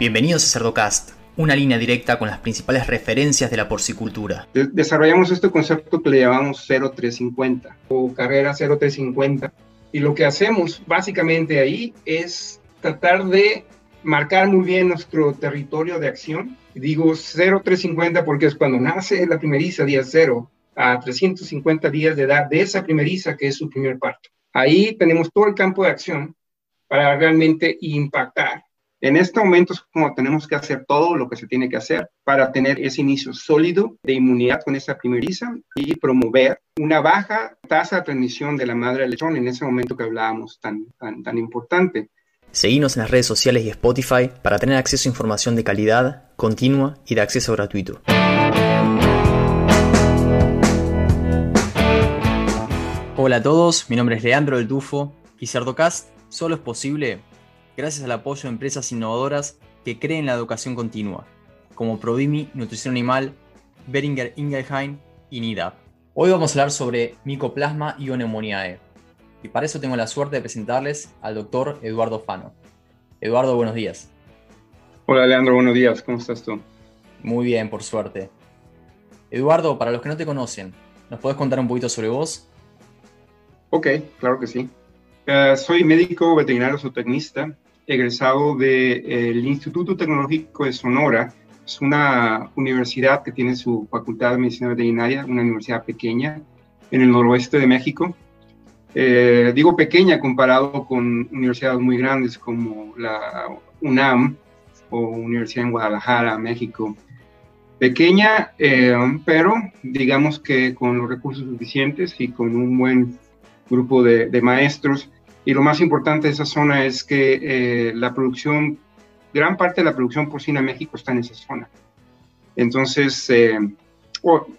Bienvenidos a Cerdocast, una línea directa con las principales referencias de la porcicultura. Desarrollamos este concepto que le llamamos 0350 o carrera 0350 y lo que hacemos básicamente ahí es tratar de marcar muy bien nuestro territorio de acción. Digo 0350 porque es cuando nace la primeriza día cero a 350 días de edad de esa primeriza que es su primer parto. Ahí tenemos todo el campo de acción para realmente impactar en este momento es como tenemos que hacer todo lo que se tiene que hacer para tener ese inicio sólido de inmunidad con esa primeriza y promover una baja tasa de transmisión de la madre al lechón en ese momento que hablábamos tan, tan, tan importante. Seguimos en las redes sociales y Spotify para tener acceso a información de calidad, continua y de acceso gratuito. Hola a todos, mi nombre es Leandro del Tufo y Cerdocast solo es posible gracias al apoyo de empresas innovadoras que creen la educación continua, como Prodimi, Nutrición Animal, Beringer Ingelheim y NIDAP. Hoy vamos a hablar sobre micoplasma y onemoniae, y para eso tengo la suerte de presentarles al doctor Eduardo Fano. Eduardo, buenos días. Hola Leandro, buenos días, ¿cómo estás tú? Muy bien, por suerte. Eduardo, para los que no te conocen, ¿nos podés contar un poquito sobre vos? Ok, claro que sí. Eh, soy médico veterinario zootecnista, egresado del Instituto Tecnológico de Sonora. Es una universidad que tiene su facultad de medicina veterinaria, una universidad pequeña en el noroeste de México. Eh, digo pequeña comparado con universidades muy grandes como la UNAM o Universidad en Guadalajara, México. Pequeña, eh, pero digamos que con los recursos suficientes y con un buen grupo de maestros y lo más importante de esa zona es que eh, la producción, gran parte de la producción porcina en México está en esa zona. Entonces, eh,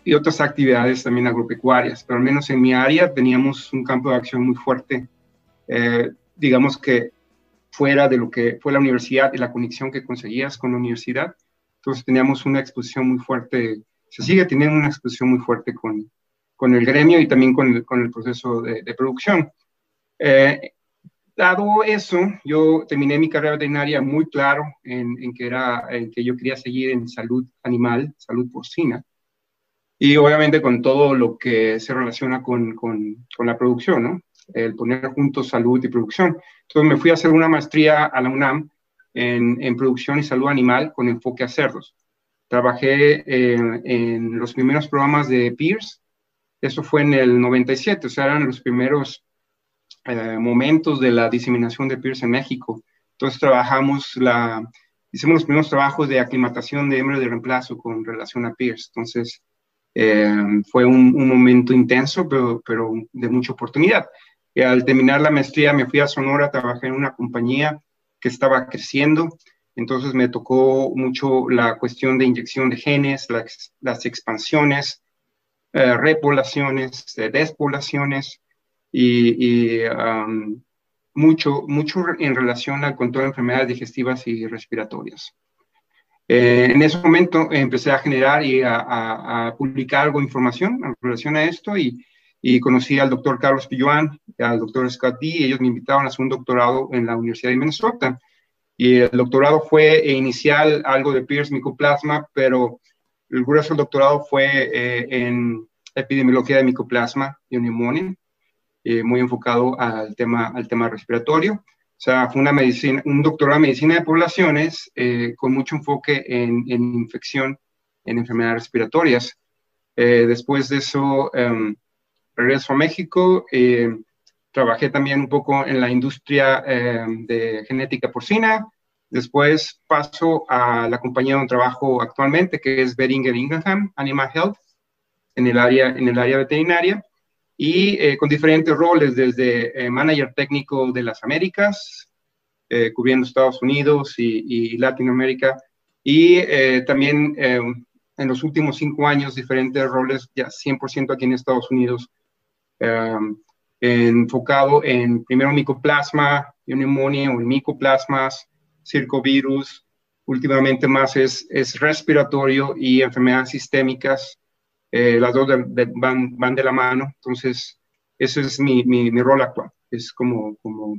y otras actividades también agropecuarias, pero al menos en mi área teníamos un campo de acción muy fuerte, eh, digamos que fuera de lo que fue la universidad y la conexión que conseguías con la universidad. Entonces teníamos una exposición muy fuerte, se sigue teniendo una exposición muy fuerte con, con el gremio y también con el, con el proceso de, de producción. Eh, dado eso, yo terminé mi carrera veterinaria muy claro en, que era en que yo quería seguir en salud animal, salud porcina, y obviamente con todo lo que se relaciona con, con, con la producción, ¿no? El poner juntos salud y producción. Entonces me fui a hacer una maestría a la UNAM en, en producción y salud animal con enfoque a cerdos. Trabajé en, en los primeros programas de Pierce, eso fue en el 97, o sea, eran los primeros eh, momentos de la diseminación de PIRS en México. Entonces trabajamos la, hicimos los primeros trabajos de aclimatación de hembra de reemplazo con relación a PIRS. Entonces eh, fue un, momento intenso, pero, pero de mucha oportunidad. Y al terminar la maestría me fui a Sonora, trabajé en una compañía que estaba creciendo. Entonces me tocó mucho la cuestión de inyección de genes, las, las expansiones, eh, repoblaciones, despoblaciones, y, mucho, mucho en relación a control de enfermedades digestivas y respiratorias. Eh, en ese momento empecé a generar y a, publicar algo de información en relación a esto y, y conocí al doctor Carlos Pilloan, al doctor Scott D. Ellos me invitaron a hacer un doctorado en la Universidad de Minnesota. Y el doctorado fue inicial algo de Pierce micoplasma, pero el grueso del doctorado fue eh, en epidemiología de micoplasma y neumonía. Eh, muy enfocado al tema, al tema respiratorio. O sea, fue una medicina, un doctorado en medicina de poblaciones eh, con mucho enfoque en, en, infección, en enfermedades respiratorias. Eh, después de eso, em, regreso a México. trabajé también un poco en la industria em, de genética porcina. Después paso a la compañía donde trabajo actualmente, que es Beringer Ingham Animal Health, en el área, en el área veterinaria y eh, con diferentes roles, desde eh, manager técnico de las Américas, eh, cubriendo Estados Unidos y, Latinoamérica, y también en los últimos cinco años diferentes roles, ya 100% aquí en Estados Unidos, enfocado en primero micoplasma, neumonía o micoplasmas, circovirus, últimamente más es, es respiratorio y enfermedades sistémicas, eh, las dos van, van, de la mano, entonces ese es mi, mi, rol actual, es como, como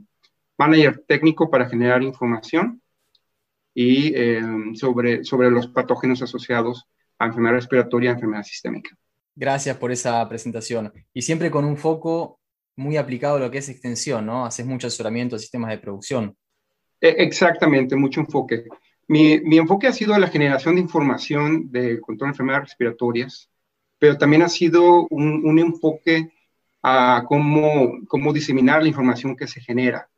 manager técnico para generar información y sobre, sobre los patógenos asociados a enfermedad respiratoria y enfermedad sistémica. Gracias por esa presentación. Y siempre con un foco muy aplicado a lo que es extensión, ¿no? Haces mucho asesoramiento de sistemas de producción. E, exactamente, mucho enfoque. Mi, mi, enfoque ha sido la generación de información de control de enfermedades respiratorias, pero también ha sido un, un enfoque a cómo, cómo diseminar la información que se genera,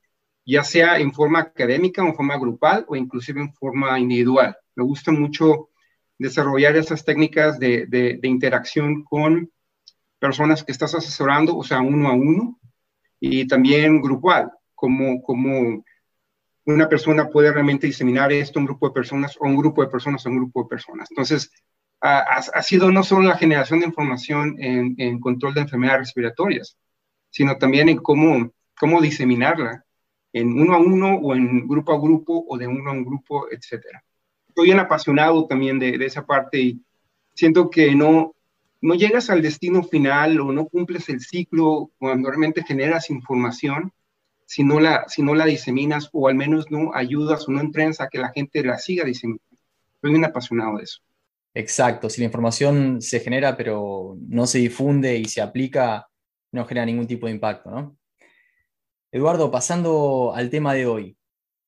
ya sea en forma académica en forma grupal o inclusive en forma individual. Me gusta mucho desarrollar esas técnicas de, de, de interacción con personas que estás asesorando, o sea, uno a uno, y también grupal, como, como una persona puede realmente diseminar esto a un grupo de personas o un grupo de personas a un grupo de personas. Entonces, ha, sido no solo la generación de información en, control de enfermedades respiratorias, sino también en cómo, cómo diseminarla en uno a uno o en grupo a grupo o de uno a un grupo, etcétera. Estoy bien apasionado también de, esa parte y siento que no, no llegas al destino final o no cumples el ciclo cuando realmente generas información si no la, si la diseminas o al menos no ayudas o no entrenas a que la gente la siga diseminando. Estoy bien apasionado de eso. Exacto, si la información se genera pero no se difunde y se aplica, no genera ningún tipo de impacto, ¿no? Eduardo, pasando al tema de hoy,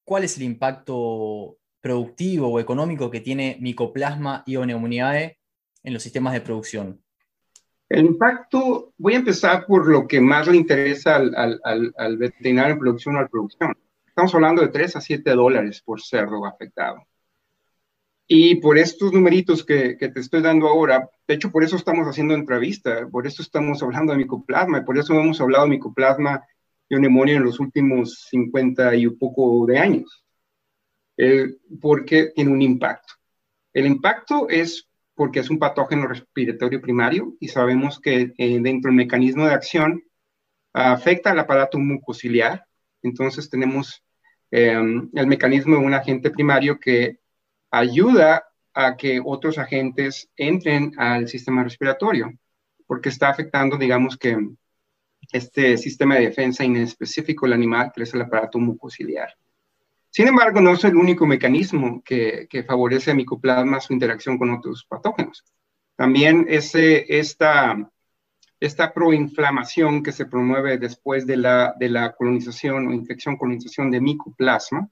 ¿cuál es el impacto productivo o económico que tiene Mycoplasma ioneumoniae en los sistemas de producción? El impacto, voy a empezar por lo que más le interesa al, al, al veterinario en producción o al producción. Estamos hablando de 3 a 7 dólares por cerdo afectado. Y por estos numeritos que, te estoy dando ahora, de hecho, por eso estamos haciendo entrevista, por eso estamos hablando de micoplasma, y por eso hemos hablado de micoplasma y neumonía en los últimos 50 y un poco de años, eh, porque tiene un impacto. El impacto es porque es un patógeno respiratorio primario y sabemos que eh, dentro del mecanismo de acción afecta al aparato mucociliar. Entonces tenemos eh, el mecanismo de un agente primario que ayuda a que otros agentes entren al sistema respiratorio, porque está afectando, digamos que, este sistema de defensa inespecífico del animal, que es el aparato mucociliar. Sin embargo, no es el único mecanismo que, favorece a micoplasma su interacción con otros patógenos. También ese, esta, esta proinflamación que se promueve después de la, de la colonización o infección colonización de micoplasma,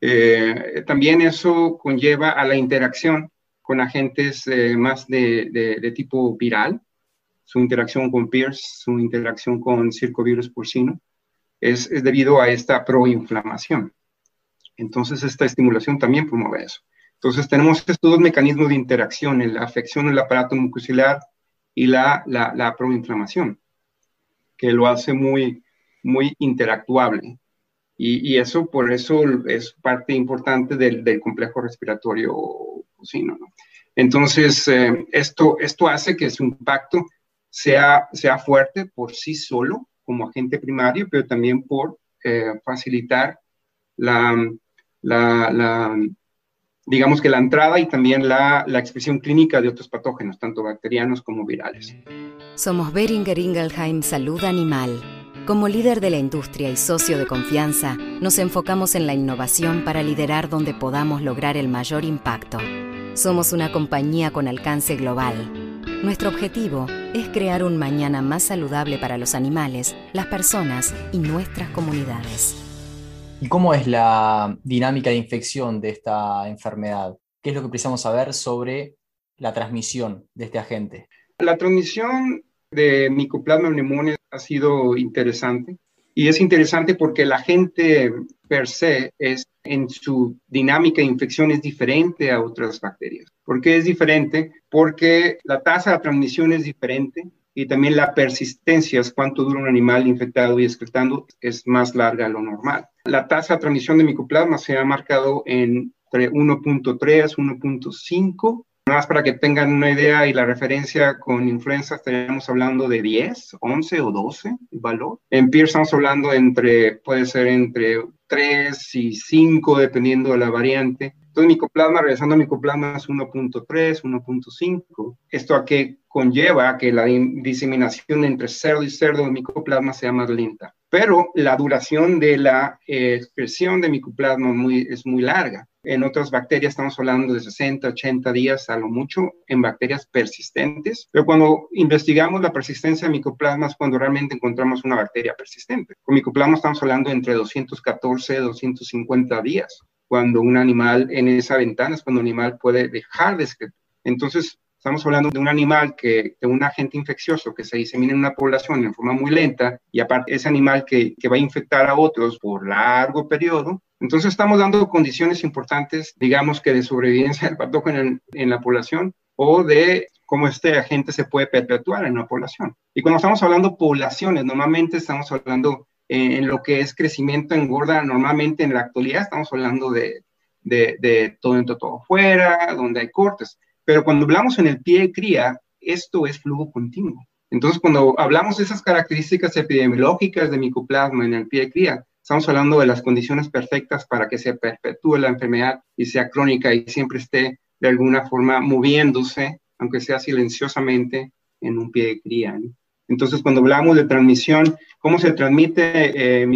eh, también eso conlleva a la interacción con agentes eh, más de, tipo viral, su interacción con PIRS, su interacción con circovirus porcino, es, debido a esta proinflamación. Entonces, esta estimulación también promueve eso. Entonces, tenemos estos dos mecanismos de interacción, la afección del aparato mucociliar y la, la, la proinflamación, que lo hace muy, muy interactuable. Y, eso, por eso, es parte importante del, del complejo respiratorio porcino. ¿no? Entonces, eh, esto, esto hace que su impacto sea, sea fuerte por sí solo, como agente primario, pero también por eh, facilitar la, la, la, digamos que la entrada y también la, la, expresión clínica de otros patógenos, tanto bacterianos como virales. Somos Beringer Ingelheim Salud Animal. Como líder de la industria y socio de confianza, nos enfocamos en la innovación para liderar donde podamos lograr el mayor impacto. Somos una compañía con alcance global. Nuestro objetivo es crear un mañana más saludable para los animales, las personas y nuestras comunidades. ¿Y cómo es la dinámica de infección de esta enfermedad? ¿Qué es lo que precisamos saber sobre la transmisión de este agente? La transmisión de Mycoplasma pneumoniae ha sido interesante y es interesante porque la agente per se es en su dinámica de infección es diferente a otras bacterias. ¿Por qué es diferente? Porque la tasa de transmisión es diferente y también la persistencia, es cuánto dura un animal infectado y excretando, es más larga lo normal. La tasa de transmisión de micoplasma se ha marcado entre 1.3, 1.5. Más para que tengan una idea y la referencia con influenza, estaríamos hablando de 10, 11 o 12 el valor. En Pierce estamos hablando entre, puede ser entre 3 y 5, dependiendo de la variante. Entonces, micoplasma, regresando a micoplasma, es 1.3, 1.5. ¿Esto a qué conlleva? Que la diseminación entre cerdo y cerdo de micoplasma sea más lenta. Pero la duración de la eh, expresión de micoplasma muy, es muy larga. En otras bacterias estamos hablando de 60, 80 días a lo mucho en bacterias persistentes. Pero cuando investigamos la persistencia de micoplasmas, cuando realmente encontramos una bacteria persistente. Con micoplasma estamos hablando entre 214 y 250 días. Cuando un animal en esa ventana es cuando un animal puede dejar de. Entonces, Estamos hablando de un animal que, de un agente infeccioso que se disemina en una población en forma muy lenta y aparte ese animal que, que va a infectar a otros por largo periodo. Entonces estamos dando condiciones importantes, digamos que de sobrevivencia del patógeno en, en la población o de cómo este agente se puede perpetuar en una población. Y cuando estamos hablando poblaciones, normalmente estamos hablando en lo que es crecimiento engorda, normalmente en la actualidad estamos hablando de, de, de todo dentro, todo fuera, donde hay cortes. Pero cuando hablamos en el pie de cría, esto es flujo continuo. Entonces, cuando hablamos de esas características epidemiológicas de micoplasma en el pie de cría, estamos hablando de las condiciones perfectas para que se perpetúe la enfermedad y sea crónica y siempre esté de alguna forma moviéndose, aunque sea silenciosamente, en un pie de cría. Entonces, cuando hablamos de transmisión, ¿cómo se transmite eh?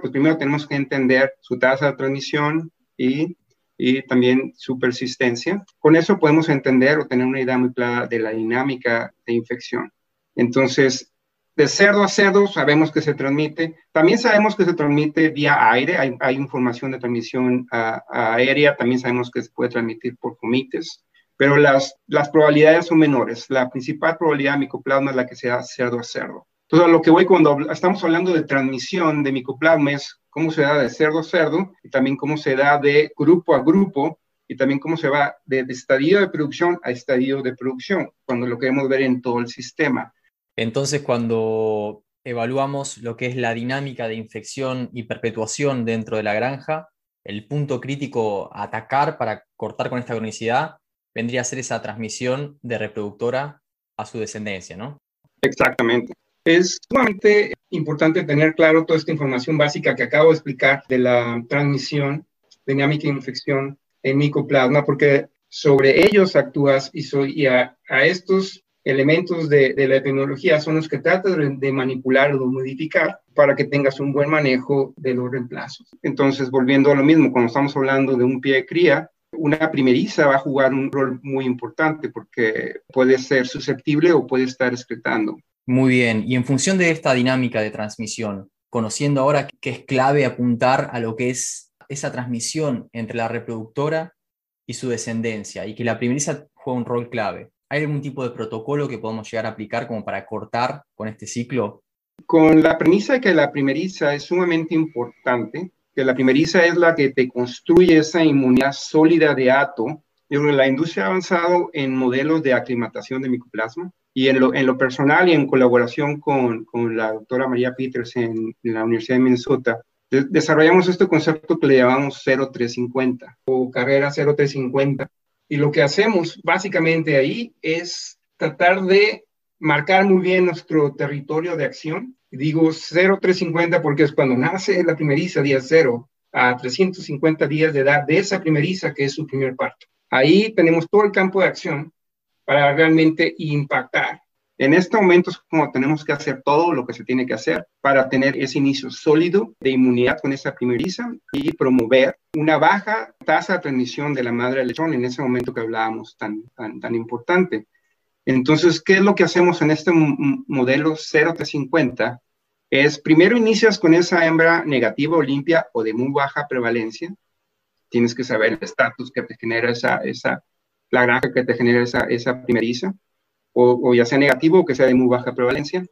Pues primero tenemos que entender su tasa de transmisión y y también su persistencia. Con eso podemos entender o tener una idea muy clara de la dinámica de infección. Entonces, de cerdo a cerdo sabemos que se transmite. También sabemos que se transmite vía aire. Hay, información de transmisión aérea. También sabemos que se puede transmitir por comites. Pero las, probabilidades son menores. La principal probabilidad de micoplasma es la que sea cerdo a cerdo. Entonces, lo que voy cuando estamos hablando de transmisión de micoplasma es cómo se da de cerdo a cerdo y también cómo se da de grupo a grupo y también cómo se va de, estadio de producción a estadio de producción, cuando lo queremos ver en todo el sistema. Entonces, cuando evaluamos lo que es la dinámica de infección y perpetuación dentro de la granja, el punto crítico a atacar para cortar con esta cronicidad vendría a ser esa transmisión de reproductora a su descendencia, ¿no? Exactamente. Es sumamente importante tener claro toda esta información básica que acabo de explicar de la transmisión dinámica de infección en micoplasma, porque sobre ellos actúas y, soy, a, estos elementos de, la epidemiología son los que tratas de, manipular o modificar para que tengas un buen manejo de los reemplazos. Entonces, volviendo a lo mismo, cuando estamos hablando de un pie de cría, una primeriza va a jugar un rol muy importante porque puede ser susceptible o puede estar excretando. Muy bien, y en función de esta dinámica de transmisión, conociendo ahora que es clave apuntar a lo que es esa transmisión entre la reproductora y su descendencia, y que la primeriza juega un rol clave. ¿Hay algún tipo de protocolo que podemos llegar a aplicar como para cortar con este ciclo? Con la premisa de que la primeriza es sumamente importante, que la primeriza es la que te construye esa inmunidad sólida de ato. La industria ha avanzado en modelos de aclimatación de micoplasma, y en lo, en personal y en colaboración con, con la doctora María Peters en, la Universidad de Minnesota, desarrollamos este concepto que le llamamos 0350 o carrera 0350. Y lo que hacemos básicamente ahí es tratar de marcar muy bien nuestro territorio de acción. Digo 0350 porque es cuando nace la primeriza, día cero, a 350 días de edad de esa primeriza que es su primer parto. Ahí tenemos todo el campo de acción para realmente impactar. En este momento es como tenemos que hacer todo lo que se tiene que hacer para tener ese inicio sólido de inmunidad con esa primeriza y promover una baja tasa de transmisión de la madre lechón en ese momento que hablábamos tan, tan, tan importante. Entonces, ¿qué es lo que hacemos en este modelo 0 50? Es primero inicias con esa hembra negativa o limpia o de muy baja prevalencia. Tienes que saber el estatus que te genera esa, esa la granja que te genera esa, esa primeriza, o, ya sea negativo o que sea de muy baja prevalencia.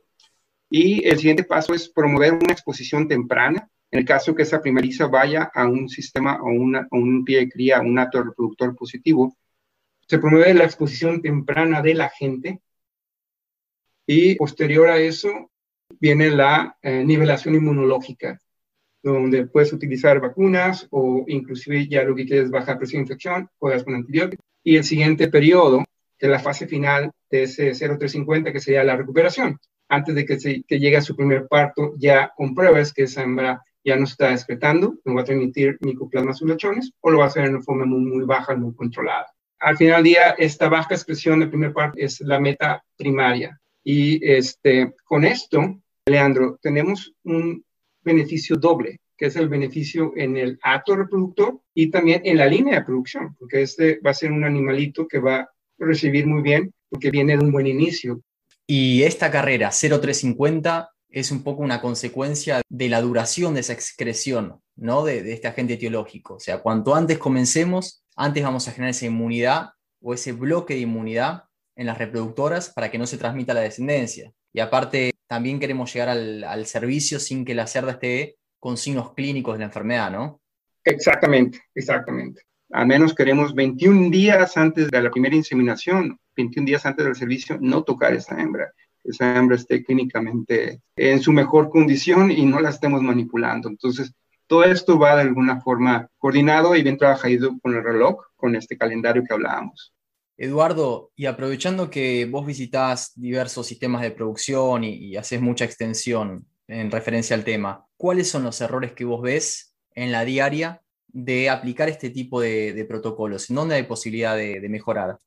Y el siguiente paso es promover una exposición temprana, en el caso que esa primeriza vaya a un sistema o una, un pie de cría, un acto reproductor positivo, se promueve la exposición temprana de la gente y posterior a eso viene la eh, nivelación inmunológica, donde puedes utilizar vacunas o inclusive ya lo que quieres es bajar presión de infección, juegas con antibióticos y el siguiente periodo, es la fase final de ese 0350, que sería la recuperación. Antes de que, se, que llegue a su primer parto, ya compruebes que esa hembra ya no está excretando, no va a transmitir micoplasma a sus lechones, o lo va a hacer en una forma muy, baja, muy controlada. Al final del día, esta baja expresión del primer parto es la meta primaria. Y este, con esto, Leandro, tenemos un beneficio doble que es el beneficio en el acto reproductor y también en la línea de producción, porque este va a ser un animalito que va recibir muy bien porque viene de un buen inicio. Y esta carrera 0350 es un poco una consecuencia de la duración de esa excreción, ¿no? De, de, este agente etiológico. O sea, cuanto antes comencemos, antes vamos a generar esa inmunidad o ese bloque de inmunidad en las reproductoras para que no se transmita la descendencia. Y aparte, también queremos llegar al, al servicio sin que la cerda esté con signos clínicos de la enfermedad, ¿no? Exactamente, exactamente. Al menos queremos 21 días antes de la primera inseminación, 21 días antes del servicio, no tocar esa hembra. Esa hembra esté clínicamente en su mejor condición y no la estemos manipulando. Entonces, todo esto va de alguna forma coordinado y bien trabajado con el reloj, con este calendario que hablábamos. Eduardo, y aprovechando que vos visitas diversos sistemas de producción y, y haces mucha extensión en referencia al tema, ¿cuáles son los errores que vos ves en la diaria de aplicar este tipo de, protocolos? ¿En dónde hay posibilidad de, de, mejorar?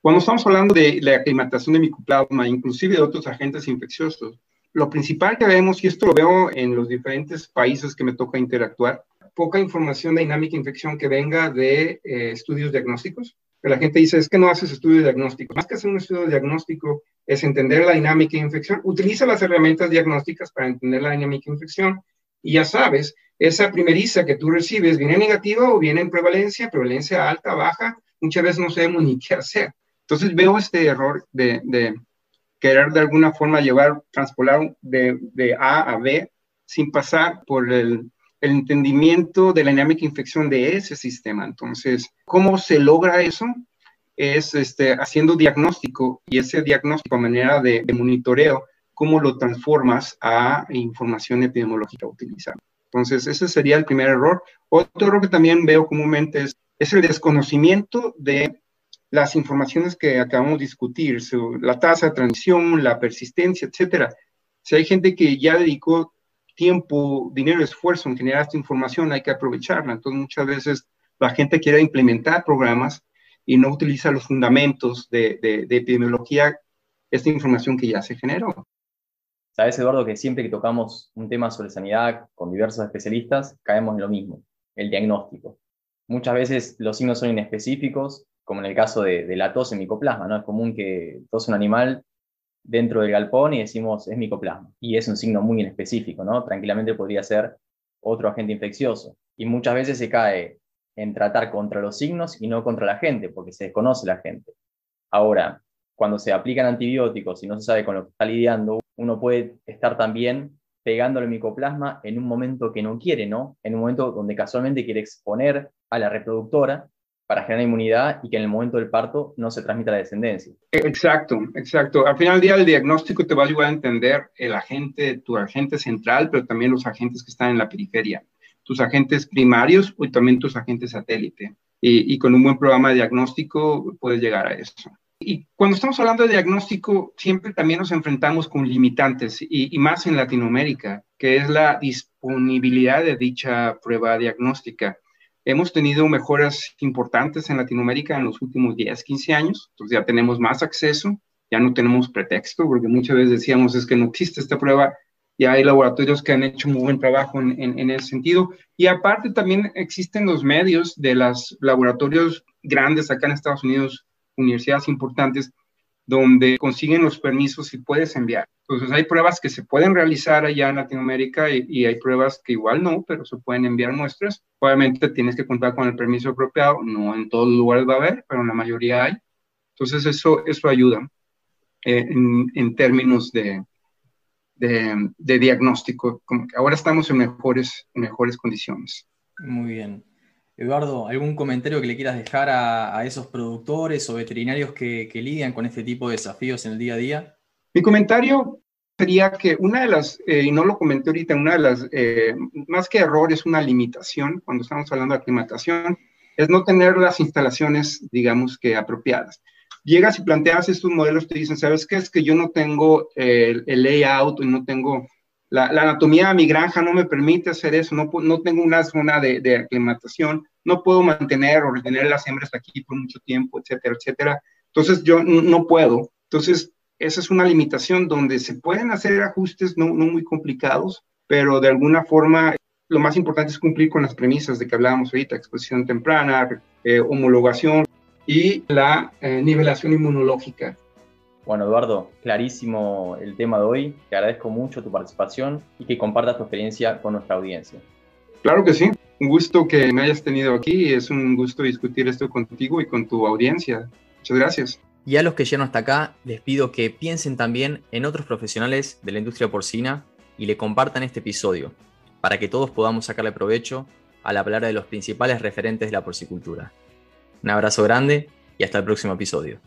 Cuando estamos hablando de la aclimatación de micoplasma, inclusive de otros agentes infecciosos, lo principal que vemos, y esto lo veo en los diferentes países que me toca interactuar, poca información de dinámica infección que venga de eh, estudios diagnósticos. La gente dice, es que no haces estudios diagnósticos. Más que hacer un estudio diagnóstico es entender la dinámica de infección. Utiliza las herramientas diagnósticas para entender la dinámica de infección y ya sabes, esa primeriza que tú recibes viene negativa o viene en prevalencia, prevalencia alta, baja, muchas veces no sabemos ni qué hacer. Entonces veo este error de, querer de alguna forma llevar, transpolar de, A a B sin pasar por el, entendimiento de la dinámica infección de ese sistema. Entonces, ¿cómo se logra eso? Es este, haciendo diagnóstico y ese diagnóstico a manera de, de monitoreo, cómo lo transformas a información epidemiológica utilizada. Entonces, ese sería el primer error. Otro error que también veo comúnmente es, es el desconocimiento de las informaciones que acabamos de discutir, la tasa de transmisión, la persistencia, etcétera. Si hay gente que ya dedicó tiempo, dinero, esfuerzo en generar esta información, hay que aprovecharla. Entonces, muchas veces la gente quiere implementar programas y no utiliza los fundamentos de, de epidemiología, esta información que ya se generó. Sabes, Eduardo, que siempre que tocamos un tema sobre sanidad con diversos especialistas, caemos en lo mismo, el diagnóstico. Muchas veces los signos son inespecíficos, como en el caso de, de la tos en micoplasma, ¿no? Es común que tose un animal dentro del galpón y decimos es micoplasma. Y es un signo muy inespecífico, ¿no? Tranquilamente podría ser otro agente infeccioso. Y muchas veces se cae en tratar contra los signos y no contra la gente, porque se desconoce la gente. Ahora, cuando se aplican antibióticos y no se sabe con lo que está lidiando, uno puede estar también pegándole el micoplasma en un momento que no quiere, ¿no? En un momento donde casualmente quiere exponer a la reproductora para generar inmunidad y que en el momento del parto no se transmita la descendencia. Exacto, exacto. Al final del día el diagnóstico te va a ayudar a entender el agente, tu agente central, pero también los agentes que están en la periferia, tus agentes primarios y también tus agentes satélite. Y, y con un buen programa de diagnóstico puedes llegar a eso. Y cuando estamos hablando de diagnóstico, siempre también nos enfrentamos con limitantes, y, más en Latinoamérica, que es la disponibilidad de dicha prueba diagnóstica. Hemos tenido mejoras importantes en Latinoamérica en los últimos 10, 15 años, entonces ya tenemos más acceso, ya no tenemos pretexto, porque muchas veces decíamos es que no existe esta prueba, ya hay laboratorios que han hecho muy buen trabajo en, en, en ese sentido. Y aparte también existen los medios de los laboratorios grandes acá en Estados Unidos, universidades importantes donde consiguen los permisos y puedes enviar. Entonces hay pruebas que se pueden realizar allá en Latinoamérica y, hay pruebas que igual no, pero se pueden enviar muestras. Obviamente tienes que contar con el permiso apropiado, no en todos los lugares va a haber, pero en la mayoría hay. Entonces eso, eso ayuda eh, en, términos de, de, diagnóstico. Ahora estamos en mejores, en mejores condiciones. Muy bien. Eduardo, ¿algún comentario que le quieras dejar a, esos productores o veterinarios que, que, lidian con este tipo de desafíos en el día a día? Mi comentario sería que una de las, eh, y no lo comenté ahorita, una de las, eh, más que errores, una limitación cuando estamos hablando de aclimatación, es no tener las instalaciones, digamos que apropiadas. Llegas y planteas estos modelos, te dicen, ¿sabes qué? Es que yo no tengo el, el layout y no tengo la, anatomía de mi granja no me permite hacer eso, no, tengo una zona de, aclimatación, no puedo mantener o retener las hembras aquí por mucho tiempo, etcétera, etcétera. Entonces yo no puedo. Entonces esa es una limitación donde se pueden hacer ajustes no, no muy complicados, pero de alguna forma lo más importante es cumplir con las premisas de que hablábamos ahorita, exposición temprana, eh, homologación y la eh, nivelación inmunológica. Bueno, Eduardo, clarísimo el tema de hoy. Te agradezco mucho tu participación y que compartas tu experiencia con nuestra audiencia. Claro que sí. Un gusto que me hayas tenido aquí. Es un gusto discutir esto contigo y con tu audiencia. Muchas gracias. Y a los que llegan hasta acá, les pido que piensen también en otros profesionales de la industria porcina y le compartan este episodio, para que todos podamos sacarle provecho al hablar de los principales referentes de la porcicultura. Un abrazo grande y hasta el próximo episodio.